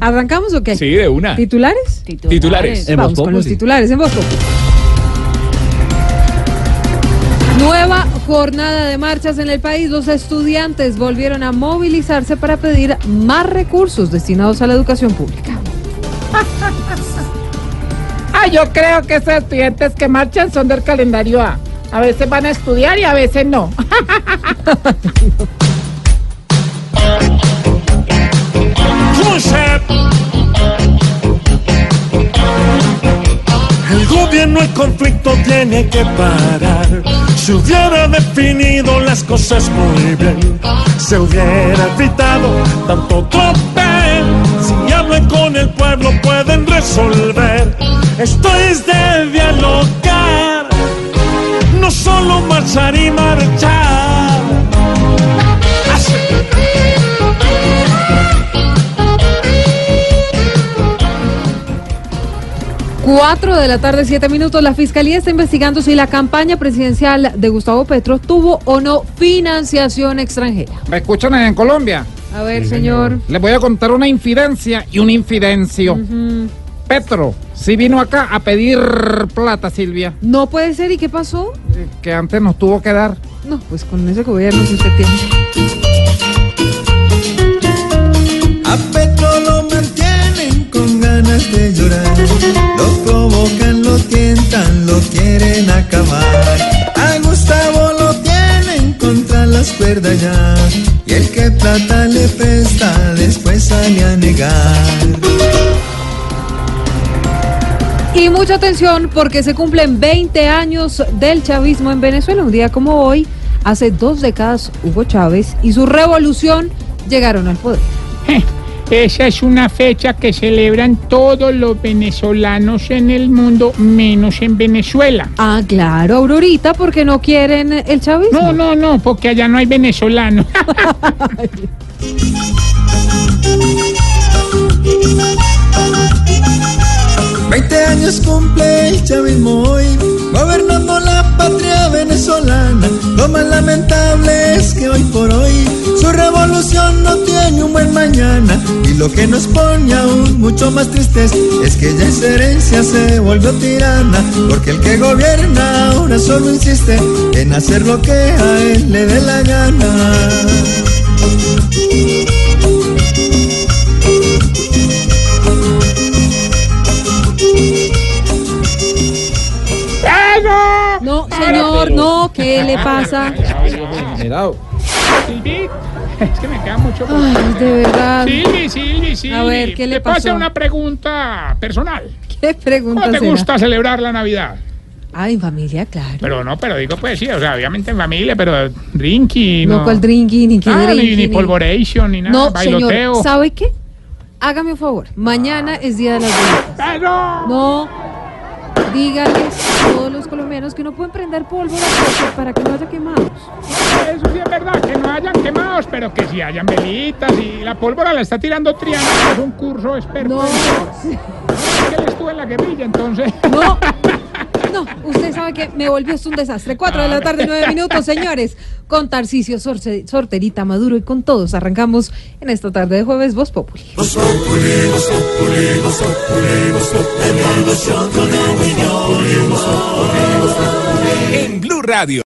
¿Arrancamos o qué? Sí, de una. ¿Titulares? Titulares. Vamos con los titulares en Bosco. Nueva jornada de marchas en el país. Los estudiantes volvieron a movilizarse para pedir más recursos destinados a la educación pública. Ah, yo creo que esos estudiantes que marchan son del calendario A. A veces van a estudiar y a veces no. conflicto tiene que parar. Se hubiera definido las cosas muy bien. Se hubiera evitado tanto tropel. Si hablan con el pueblo pueden resolver. Esto es de dialogar. No solo marchar y marchar. 4 de la tarde, 7 minutos, la Fiscalía está investigando si la campaña presidencial de Gustavo Petro tuvo o no financiación extranjera. ¿Me escuchan en Colombia? A ver, señor. señor. Les voy a contar una infidencia y un infidencio. Petro, si vino acá a pedir plata, Silvia. No puede ser, ¿y qué pasó? Que antes nos tuvo que dar. No, pues con ese gobierno, si usted tiene. Y el que plata le presta, después sale a negar. Y mucha atención porque se cumplen 20 años del chavismo en Venezuela. Un día como hoy, hace dos décadas, Hugo Chávez y su revolución llegaron al poder. Esa es una fecha que celebran todos los venezolanos en el mundo, menos en Venezuela. Ah, claro, Aurorita, porque no quieren el chavismo. No, no, no, porque allá no hay venezolanos. Veinte años cumple el chavismo hoy, gobernando la patria venezolana. Lo más lamentable es que hoy por hoy buen mañana. Y lo que nos pone aún mucho más tristes es que ya esa herencia se volvió tirana. Porque el que gobierna ahora solo insiste en hacer lo que a él le dé la gana. No, señor, no, ¿qué le pasa? Silvi, es que me queda mucho. Ay, de verdad. Silvi, Silvi, Silvi. A ver, ¿qué le Te pasó? una pregunta personal. ¿Qué pregunta ¿Cómo te será? gusta celebrar la Navidad? Ah, en familia, claro. Pero no, pero digo, pues sí, o sea, obviamente en familia, pero drinky, no, no. cual drinky, ni qué Ah, ni, ni polvoration, ni nada, No, bailoteo. señor, ¿sabe qué? Hágame un favor. Mañana es Día de las Velitas. ¡Eso! No, dígales a todos los colombianos que no pueden prender pólvora para que no haya quemados. Eso sí es verdad, que no hayan quemados, pero que sí hayan velitas y la pólvora la está tirando Triana, que es un curso experto. No, en- que él estuvo en la guerrilla, entonces. no. No, usted sabe que me volvió esto un desastre. Cuatro de la tarde, nueve minutos, señores. Con Tarcisio Sorce- Sorterita Maduro y con todos arrancamos en esta tarde de jueves Voz Populi. En Blue Radio.